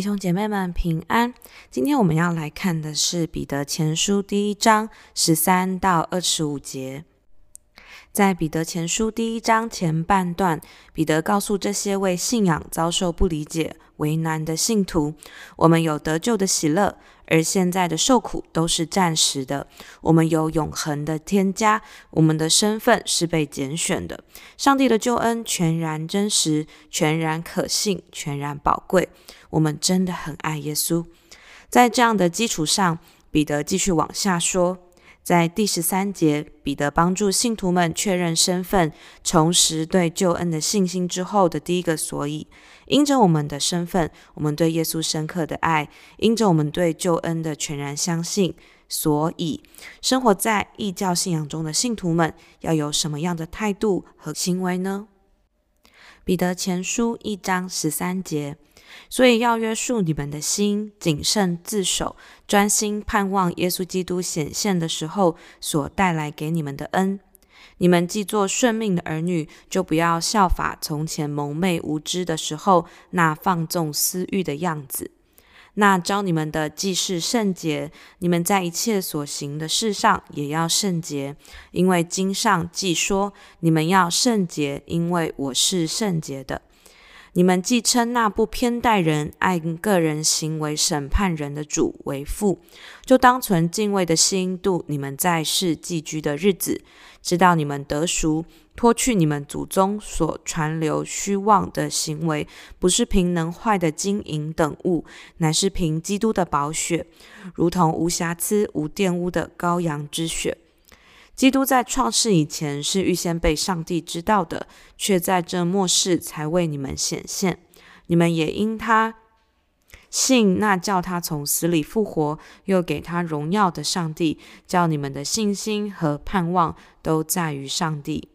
弟兄姐妹们平安。今天我们要来看的是彼得前书第一章十三到二十五节。在彼得前书第一章前半段，彼得告诉这些为信仰遭受不理解、为难的信徒：我们有得救的喜乐，而现在的受苦都是暂时的；我们有永恒的添加，我们的身份是被拣选的。上帝的救恩全然真实，全然可信，全然宝贵。我们真的很爱耶稣。在这样的基础上，彼得继续往下说，在第十三节，彼得帮助信徒们确认身份，重拾对救恩的信心之后的第一个所以，因着我们的身份，我们对耶稣深刻的爱，因着我们对救恩的全然相信，所以生活在异教信仰中的信徒们要有什么样的态度和行为呢？彼得前书一章十三节。所以要约束你们的心，谨慎自守，专心盼望耶稣基督显现的时候所带来给你们的恩。你们既做顺命的儿女，就不要效法从前蒙昧无知的时候那放纵私欲的样子。那招你们的既是圣洁，你们在一切所行的事上也要圣洁，因为经上既说：你们要圣洁，因为我是圣洁的。你们既称那不偏待人、按个人行为审判人的主为父，就当存敬畏的心度你们在世寄居的日子，知道你们得赎，脱去你们祖宗所传流虚妄的行为，不是凭能坏的金银等物，乃是凭基督的宝血，如同无瑕疵、无玷污的羔羊之血。基督在创世以前是预先被上帝知道的，却在这末世才为你们显现。你们也因他信那叫他从死里复活，又给他荣耀的上帝，叫你们的信心和盼望都在于上帝。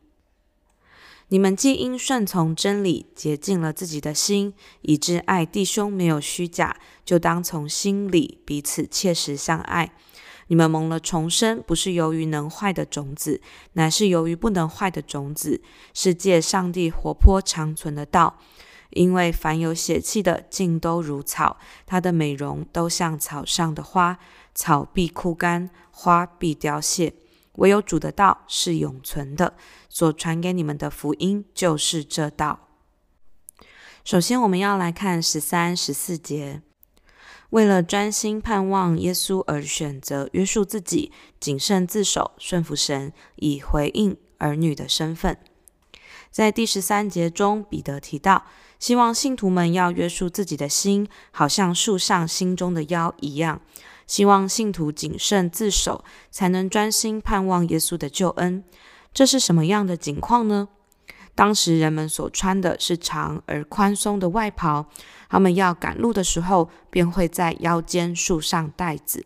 你们既因顺从真理洁净了自己的心，以致爱弟兄没有虚假，就当从心里彼此切实相爱。你们蒙了重生，不是由于能坏的种子，乃是由于不能坏的种子，是借上帝活泼长存的道。因为凡有血气的，尽都如草，它的美容都像草上的花，草必枯干，花必凋谢。唯有主的道是永存的，所传给你们的福音就是这道。首先，我们要来看十三、十四节。为了专心盼望耶稣而选择约束自己，谨慎自守，顺服神，以回应儿女的身份。在第十三节中，彼得提到，希望信徒们要约束自己的心，好像束上心中的腰一样。希望信徒谨慎自守，才能专心盼望耶稣的救恩。这是什么样的景况呢？当时人们所穿的是长而宽松的外袍，他们要赶路的时候，便会在腰间束上带子。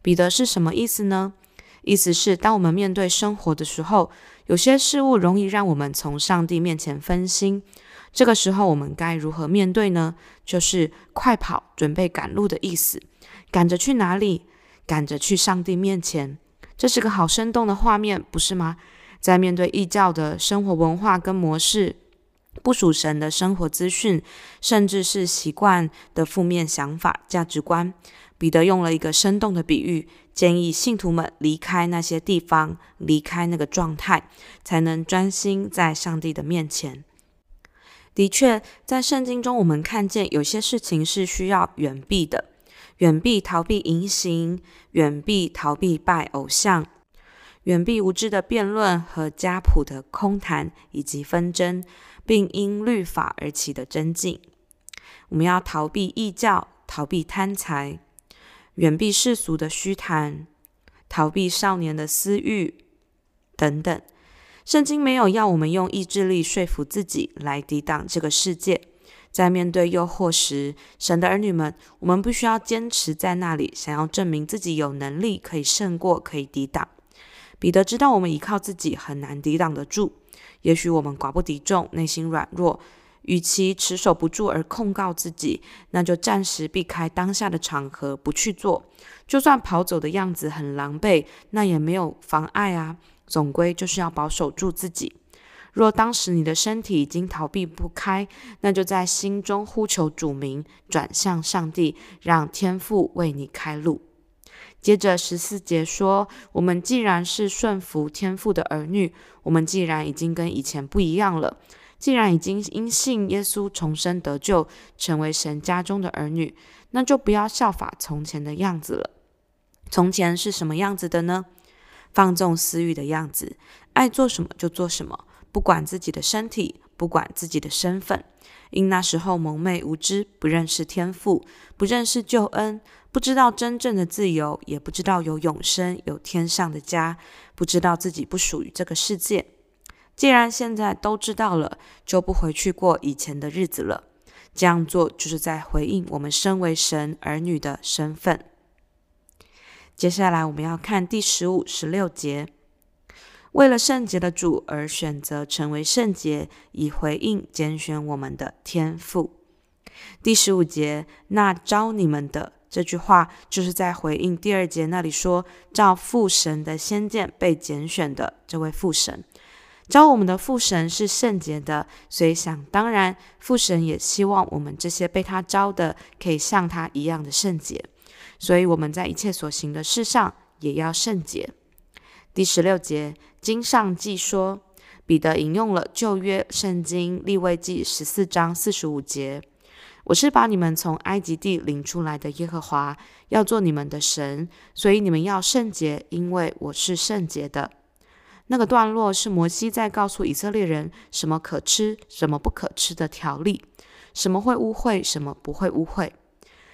彼得是什么意思呢？意思是，当我们面对生活的时候，有些事物容易让我们从上帝面前分心。这个时候，我们该如何面对呢？就是快跑，准备赶路的意思。赶着去哪里？赶着去上帝面前。这是个好生动的画面，不是吗？在面对异教的生活文化跟模式，不属神的生活资讯，甚至是习惯的负面想法、价值观，彼得用了一个生动的比喻，建议信徒们离开那些地方，离开那个状态，才能专心在上帝的面前。的确，在圣经中，我们看见有些事情是需要远避的，远避逃避淫行，远避逃避拜偶像。远避无知的辩论和家谱的空谈以及纷争，并因律法而起的争竞。我们要逃避异教，逃避贪财，远避世俗的虚谈，逃避少年的私欲等等。圣经没有要我们用意志力说服自己来抵挡这个世界。在面对诱惑时，神的儿女们，我们不需要坚持在那里，想要证明自己有能力可以胜过，可以抵挡。彼得知道我们依靠自己很难抵挡得住，也许我们寡不敌众，内心软弱，与其持守不住而控告自己，那就暂时避开当下的场合，不去做。就算跑走的样子很狼狈，那也没有妨碍啊，总归就是要保守住自己。若当时你的身体已经逃避不开，那就在心中呼求主名，转向上帝，让天父为你开路。接着十四节说：我们既然是顺服天父的儿女，我们既然已经跟以前不一样了，既然已经因信耶稣重生得救，成为神家中的儿女，那就不要效法从前的样子了。从前是什么样子的呢？放纵私欲的样子，爱做什么就做什么，不管自己的身体，不管自己的身份。因那时候蒙昧无知，不认识天赋，不认识救恩，不知道真正的自由，也不知道有永生、有天上的家，不知道自己不属于这个世界。既然现在都知道了，就不回去过以前的日子了。这样做就是在回应我们身为神儿女的身份。接下来我们要看第十五、十六节，为了圣洁的主而选择成为圣洁，以回应拣选我们的天赋。第十五节，那招你们的这句话，就是在回应第二节那里说，照父神的先见被拣选的这位父神。招我们的父神是圣洁的，所以想当然，父神也希望我们这些被他招的，可以像他一样的圣洁。所以我们在一切所行的事上也要圣洁。第十六节，经上记说，彼得引用了旧约圣经利未记十四章四十五节：“我是把你们从埃及地领出来的耶和华，要做你们的神，所以你们要圣洁，因为我是圣洁的。”那个段落是摩西在告诉以色列人什么可吃、什么不可吃的条例，什么会污秽，什么不会污秽。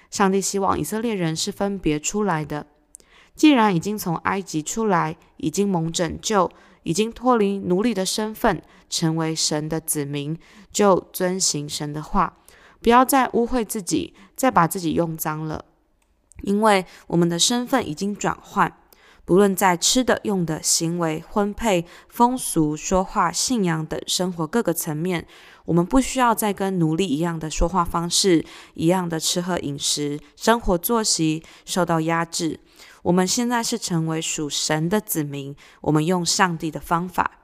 上帝希望以色列人是分别出来的。既然已经从埃及出来，已经蒙拯救，已经脱离奴隶的身份，成为神的子民，就遵行神的话，不要再污秽自己，再把自己用脏了。因为我们的身份已经转换，不论在吃的、用的、行为、婚配、风俗、说话、信仰等生活各个层面。我们不需要再跟奴隶一样的说话方式，一样的吃喝饮食、生活作息受到压制。我们现在是成为属神的子民，我们用上帝的方法。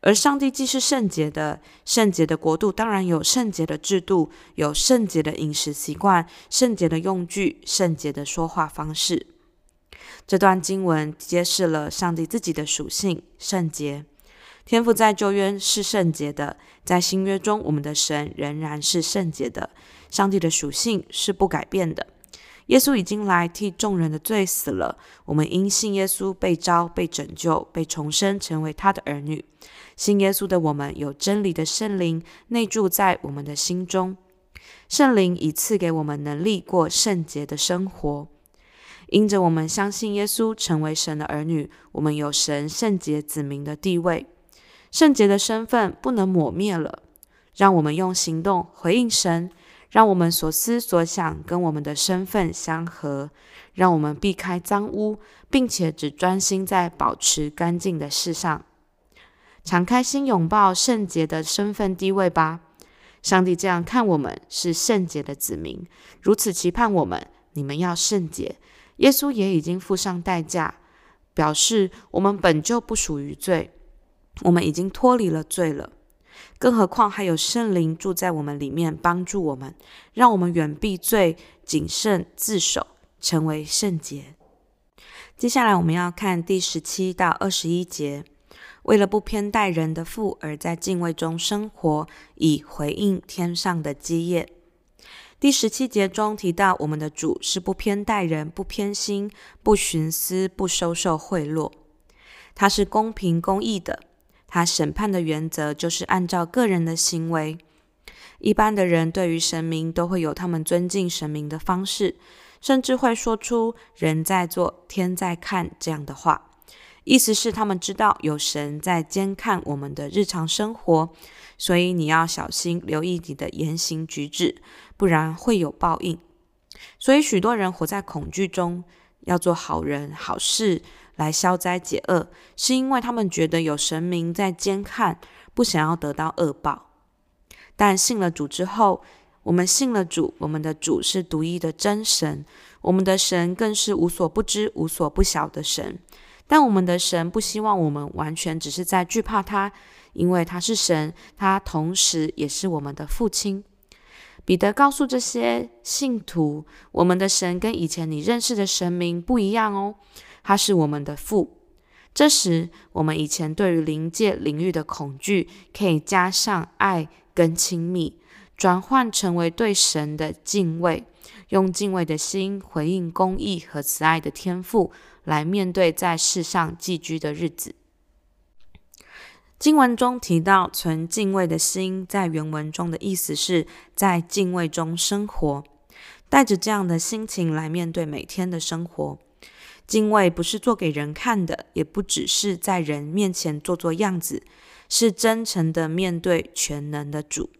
而上帝既是圣洁的，圣洁的国度当然有圣洁的制度，有圣洁的饮食习惯、圣洁的用具、圣洁的说话方式。这段经文揭示了上帝自己的属性——圣洁。天父在旧约是圣洁的，在新约中，我们的神仍然是圣洁的。上帝的属性是不改变的。耶稣已经来替众人的罪死了，我们因信耶稣被召、被拯救、被重生，成为他的儿女。信耶稣的我们有真理的圣灵内住在我们的心中，圣灵已赐给我们能力过圣洁的生活。因着我们相信耶稣，成为神的儿女，我们有神圣洁子民的地位。圣洁的身份不能抹灭了，让我们用行动回应神，让我们所思所想跟我们的身份相合，让我们避开脏污，并且只专心在保持干净的事上，敞开心拥抱圣洁的身份地位吧。上帝这样看我们是圣洁的子民，如此期盼我们，你们要圣洁。耶稣也已经付上代价，表示我们本就不属于罪。我们已经脱离了罪了，更何况还有圣灵住在我们里面，帮助我们，让我们远避罪，谨慎自守，成为圣洁。接下来我们要看第十七到二十一节，为了不偏待人的父，而在敬畏中生活，以回应天上的基业。第十七节中提到，我们的主是不偏待人，不偏心，不徇私，不收受贿赂，他是公平公义的。他审判的原则就是按照个人的行为。一般的人对于神明都会有他们尊敬神明的方式，甚至会说出“人在做，天在看”这样的话，意思是他们知道有神在监看我们的日常生活，所以你要小心留意你的言行举止，不然会有报应。所以许多人活在恐惧中，要做好人好事。来消灾解厄，是因为他们觉得有神明在监看，不想要得到恶报。但信了主之后，我们信了主，我们的主是独一的真神，我们的神更是无所不知、无所不晓的神。但我们的神不希望我们完全只是在惧怕他，因为他是神，他同时也是我们的父亲。彼得告诉这些信徒，我们的神跟以前你认识的神明不一样哦，他是我们的父。这时，我们以前对于灵界领域的恐惧，可以加上爱跟亲密，转换成为对神的敬畏，用敬畏的心回应公义和慈爱的天赋，来面对在世上寄居的日子。经文中提到存敬畏的心，在原文中的意思是在敬畏中生活，带着这样的心情来面对每天的生活。敬畏不是做给人看的，也不只是在人面前做做样子，是真诚的面对全能的主。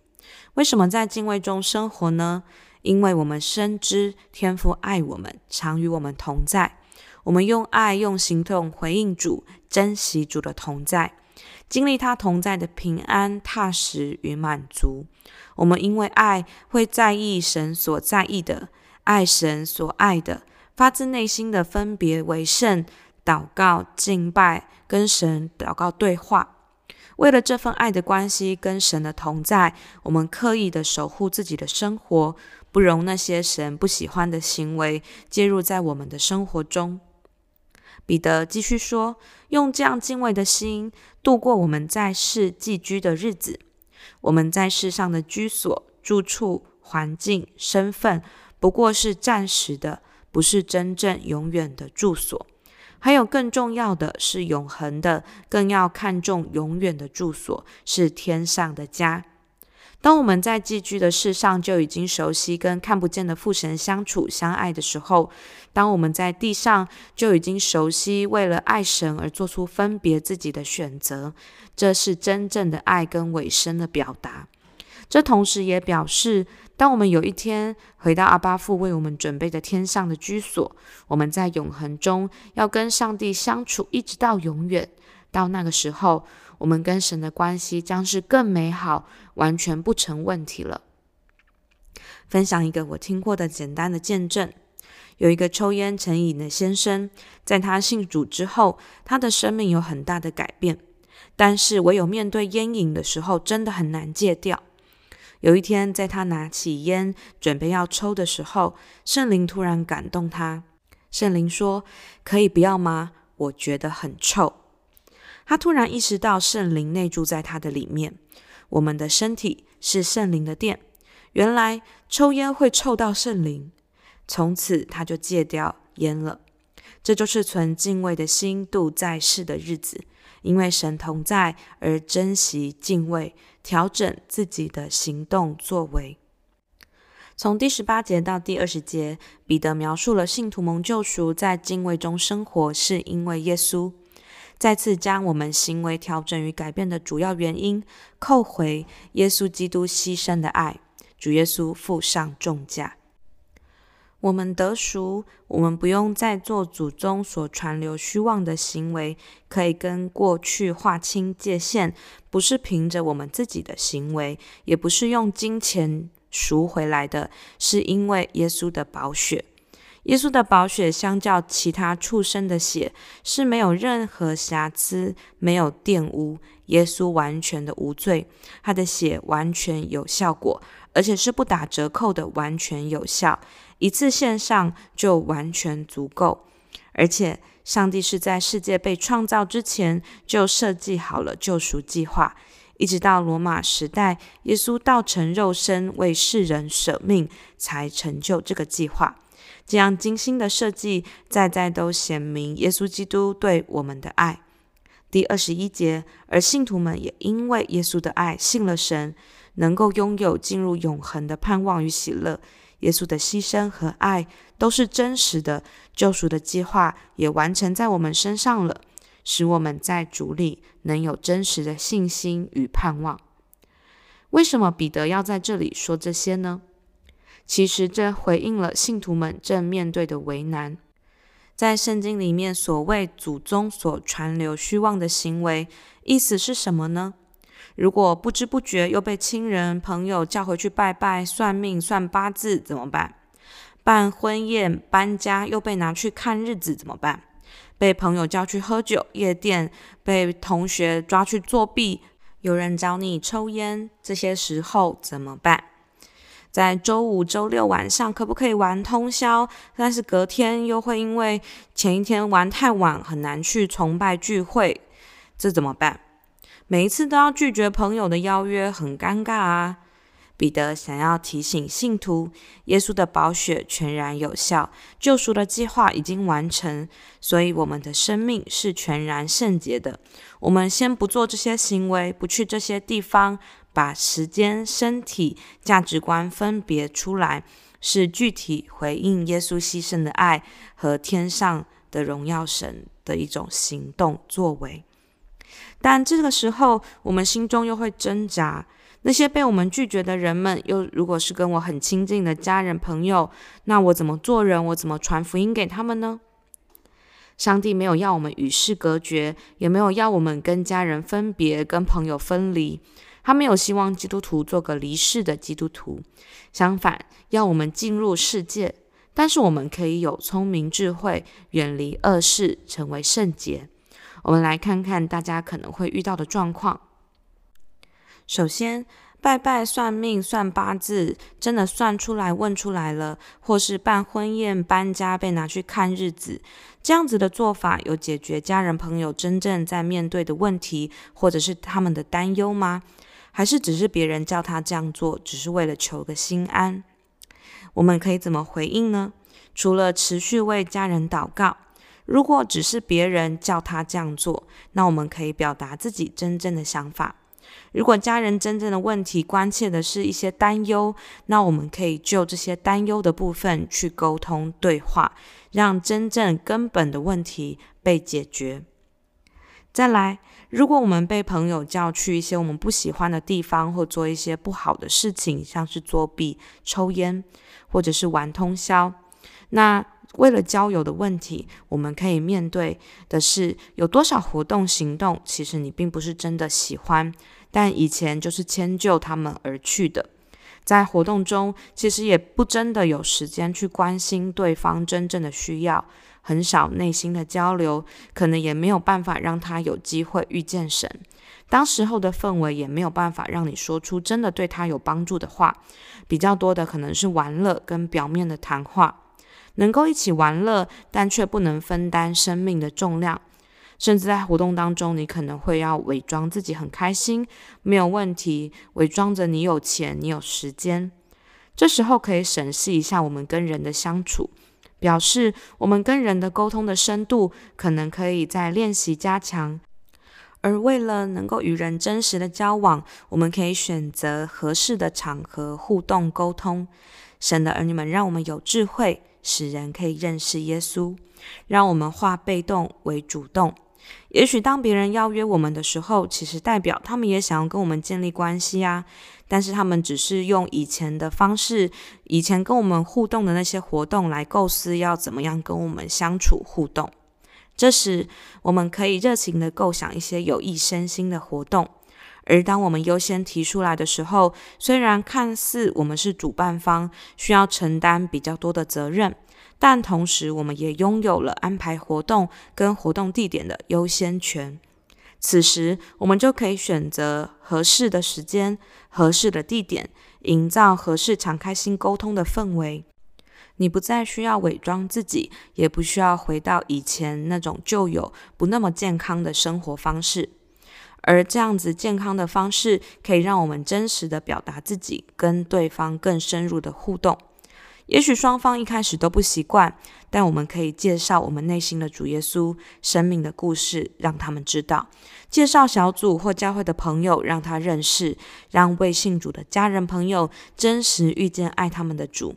为什么在敬畏中生活呢？因为我们深知天父爱我们，常与我们同在。我们用爱、用行动回应主，珍惜主的同在。经历他同在的平安、踏实与满足，我们因为爱会在意神所在意的，爱神所爱的，发自内心的分别为圣，祷告、敬拜，跟神祷告对话。为了这份爱的关系跟神的同在，我们刻意的守护自己的生活，不容那些神不喜欢的行为介入在我们的生活中。彼得继续说：“用这样敬畏的心度过我们在世寄居的日子。我们在世上的居所、住处、环境、身份，不过是暂时的，不是真正永远的住所。还有更重要的是永恒的，更要看重永远的住所，是天上的家。”当我们在寄居的世上就已经熟悉跟看不见的父神相处相爱的时候，当我们在地上就已经熟悉为了爱神而做出分别自己的选择，这是真正的爱跟委身的表达。这同时也表示，当我们有一天回到阿巴父为我们准备的天上的居所，我们在永恒中要跟上帝相处，一直到永远。到那个时候，我们跟神的关系将是更美好，完全不成问题了。分享一个我听过的简单的见证：有一个抽烟成瘾的先生，在他信主之后，他的生命有很大的改变。但是唯有面对烟瘾的时候，真的很难戒掉。有一天，在他拿起烟准备要抽的时候，圣灵突然感动他。圣灵说：“可以不要吗？我觉得很臭。”他突然意识到圣灵内住在他的里面，我们的身体是圣灵的殿。原来抽烟会臭到圣灵，从此他就戒掉烟了。这就是存敬畏的心度在世的日子，因为神同在而珍惜敬畏，调整自己的行动作为。从第十八节到第二十节，彼得描述了信徒蒙救赎，在敬畏中生活，是因为耶稣。再次将我们行为调整与改变的主要原因扣回耶稣基督牺牲的爱，主耶稣付上重价。我们得赎，我们不用再做祖宗所传流虚妄的行为，可以跟过去划清界限，不是凭着我们自己的行为，也不是用金钱赎回来的，是因为耶稣的宝血。耶稣的宝血相较其他畜生的血是没有任何瑕疵，没有玷污。耶稣完全的无罪，他的血完全有效果，而且是不打折扣的，完全有效。一次献上就完全足够。而且，上帝是在世界被创造之前就设计好了救赎计划，一直到罗马时代，耶稣道成肉身为世人舍命，才成就这个计划。这样精心的设计，在在都显明耶稣基督对我们的爱。第二十一节，而信徒们也因为耶稣的爱信了神，能够拥有进入永恒的盼望与喜乐。耶稣的牺牲和爱都是真实的，救赎的计划也完成在我们身上了，使我们在主里能有真实的信心与盼望。为什么彼得要在这里说这些呢？其实这回应了信徒们正面对的为难。在圣经里面，所谓祖宗所传流虚妄的行为，意思是什么呢？如果不知不觉又被亲人朋友叫回去拜拜、算命、算八字，怎么办？办婚宴、搬家又被拿去看日子，怎么办？被朋友叫去喝酒、夜店，被同学抓去作弊，有人找你抽烟，这些时候怎么办？在周五、周六晚上可不可以玩通宵？但是隔天又会因为前一天玩太晚，很难去崇拜聚会，这怎么办？每一次都要拒绝朋友的邀约，很尴尬啊。彼得想要提醒信徒，耶稣的宝血全然有效，救赎的计划已经完成，所以我们的生命是全然圣洁的。我们先不做这些行为，不去这些地方，把时间、身体、价值观分别出来，是具体回应耶稣牺牲的爱和天上的荣耀神的一种行动作为。但这个时候，我们心中又会挣扎。那些被我们拒绝的人们，又如果是跟我很亲近的家人朋友，那我怎么做人？我怎么传福音给他们呢？上帝没有要我们与世隔绝，也没有要我们跟家人分别、跟朋友分离。他没有希望基督徒做个离世的基督徒，相反，要我们进入世界，但是我们可以有聪明智慧，远离恶事，成为圣洁。我们来看看大家可能会遇到的状况。首先，拜拜算命、算八字，真的算出来、问出来了，或是办婚宴、搬家被拿去看日子，这样子的做法有解决家人朋友真正在面对的问题，或者是他们的担忧吗？还是只是别人叫他这样做，只是为了求个心安？我们可以怎么回应呢？除了持续为家人祷告，如果只是别人叫他这样做，那我们可以表达自己真正的想法。如果家人真正的问题关切的是一些担忧，那我们可以就这些担忧的部分去沟通对话，让真正根本的问题被解决。再来，如果我们被朋友叫去一些我们不喜欢的地方，或做一些不好的事情，像是作弊、抽烟，或者是玩通宵，那为了交友的问题，我们可以面对的是有多少活动行动，其实你并不是真的喜欢。但以前就是迁就他们而去的，在活动中其实也不真的有时间去关心对方真正的需要，很少内心的交流，可能也没有办法让他有机会遇见神。当时候的氛围也没有办法让你说出真的对他有帮助的话，比较多的可能是玩乐跟表面的谈话，能够一起玩乐，但却不能分担生命的重量。甚至在活动当中，你可能会要伪装自己很开心，没有问题，伪装着你有钱，你有时间。这时候可以审视一下我们跟人的相处，表示我们跟人的沟通的深度可能可以在练习加强。而为了能够与人真实的交往，我们可以选择合适的场合互动沟通。神的儿女们，让我们有智慧，使人可以认识耶稣，让我们化被动为主动。也许当别人邀约我们的时候，其实代表他们也想要跟我们建立关系啊。但是他们只是用以前的方式，以前跟我们互动的那些活动来构思要怎么样跟我们相处互动。这时，我们可以热情地构想一些有益身心的活动。而当我们优先提出来的时候，虽然看似我们是主办方，需要承担比较多的责任。但同时，我们也拥有了安排活动跟活动地点的优先权。此时，我们就可以选择合适的时间、合适的地点，营造合适、敞开心沟通的氛围。你不再需要伪装自己，也不需要回到以前那种旧有不那么健康的生活方式。而这样子健康的方式，可以让我们真实的表达自己，跟对方更深入的互动。也许双方一开始都不习惯，但我们可以介绍我们内心的主耶稣生命的故事，让他们知道；介绍小组或教会的朋友，让他认识；让未信主的家人朋友真实遇见爱他们的主，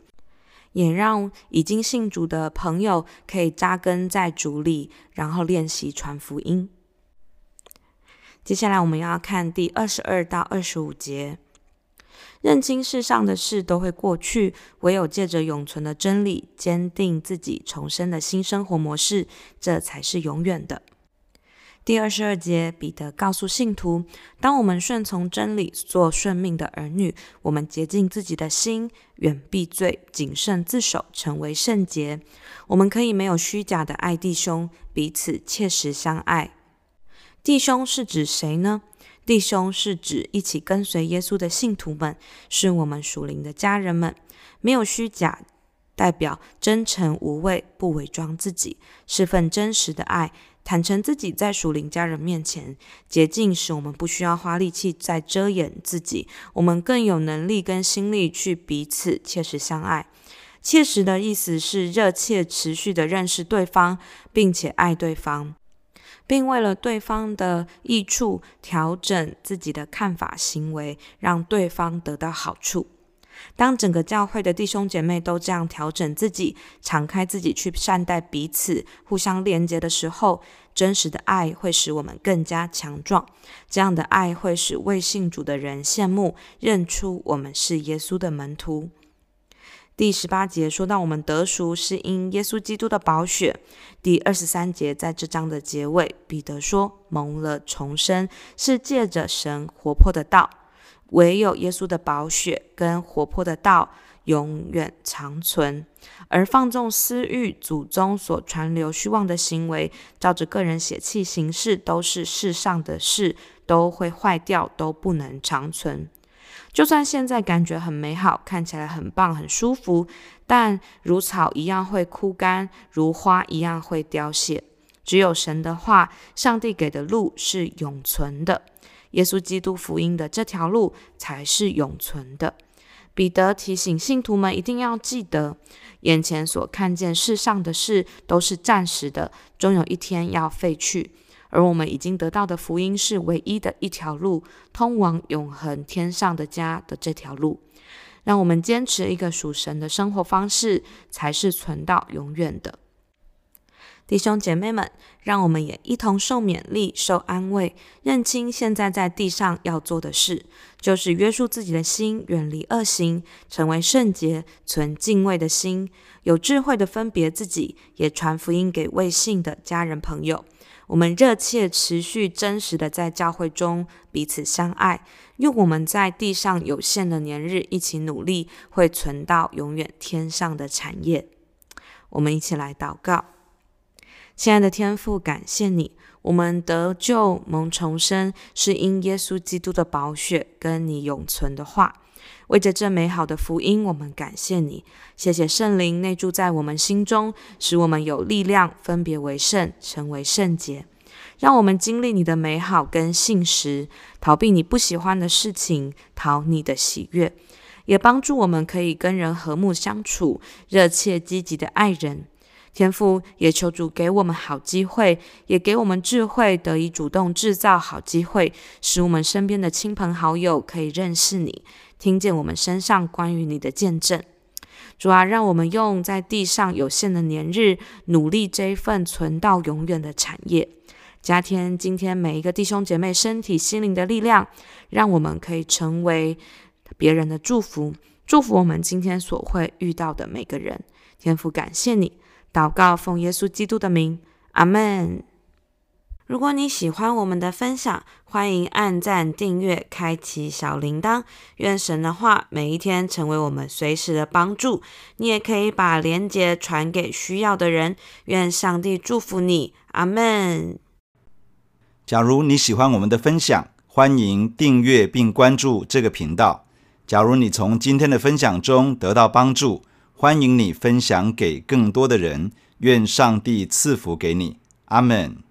也让已经信主的朋友可以扎根在主里，然后练习传福音。接下来我们要看第二十二到二十五节。认清世上的事都会过去，唯有借着永存的真理，坚定自己重生的新生活模式，这才是永远的。第二十二节，彼得告诉信徒：当我们顺从真理，做顺命的儿女，我们洁净自己的心，远避罪，谨慎自守，成为圣洁。我们可以没有虚假的爱弟兄，彼此切实相爱。弟兄是指谁呢？弟兄是指一起跟随耶稣的信徒们，是我们属灵的家人们。没有虚假，代表真诚无畏，不伪装自己，是份真实的爱。坦诚自己在属灵家人面前，洁净使我们不需要花力气再遮掩自己，我们更有能力跟心力去彼此切实相爱。切实的意思是热切持续的认识对方，并且爱对方，并为了对方的益处调整自己的看法行为，让对方得到好处。当整个教会的弟兄姐妹都这样调整自己，敞开自己去善待彼此，互相连结的时候，真实的爱会使我们更加强壮。这样的爱会使未信主的人羡慕，认出我们是耶稣的门徒。第十八节说到我们得赎是因耶稣基督的宝血。第二十三节在这章的结尾，彼得说蒙了重生是借着神活泼的道。唯有耶稣的宝血跟活泼的道永远长存，而放纵私欲、祖宗所传流虚妄的行为，照着个人血气行事，都是世上的事，都会坏掉，都不能长存。就算现在感觉很美好，看起来很棒、很舒服，但如草一样会枯干，如花一样会凋谢。只有神的话，上帝给的路是永存的。耶稣基督福音的这条路才是永存的。彼得提醒信徒们一定要记得，眼前所看见世上的事都是暂时的，终有一天要废去。而我们已经得到的福音是唯一的一条路，通往永恒天上的家的这条路。让我们坚持一个属神的生活方式，才是存到永远的。弟兄姐妹们，让我们也一同受勉励、受安慰，认清现在在地上要做的事，就是约束自己的心，远离恶行，成为圣洁，存敬畏的心，有智慧的分别自己，也传福音给未信的家人朋友。我们热切、持续、真实的在教会中彼此相爱，用我们在地上有限的年日一起努力，会存到永远天上的产业。我们一起来祷告。亲爱的天父，感谢你，我们得救蒙重生，是因耶稣基督的宝血跟你永存的话。为着这美好的福音，我们感谢你。谢谢圣灵内住在我们心中，使我们有力量分别为圣，成为圣洁。让我们经历你的美好跟信实，逃避你不喜欢的事情，讨你的喜悦，也帮助我们可以跟人和睦相处，热切积极的爱人。天父也求主给我们好机会，也给我们智慧，得以主动制造好机会，使我们身边的亲朋好友可以认识你，听见我们身上关于你的见证。主啊，让我们用在地上有限的年日，努力这一份存到永远的产业。加添今天每一个弟兄姐妹身体心灵的力量，让我们可以成为别人的祝福，祝福我们今天所会遇到的每个人。天父，感谢你。祷告，奉耶稣基督的名，阿门。如果你喜欢我们的分享，欢迎按赞、订阅、开启小铃铛。愿神的话每一天成为我们随时的帮助。你也可以把连接传给需要的人。愿上帝祝福你，阿门。假如你喜欢我们的分享，欢迎订阅并关注这个频道。假如你从今天的分享中得到帮助，欢迎你分享给更多的人，愿上帝赐福给你，阿门。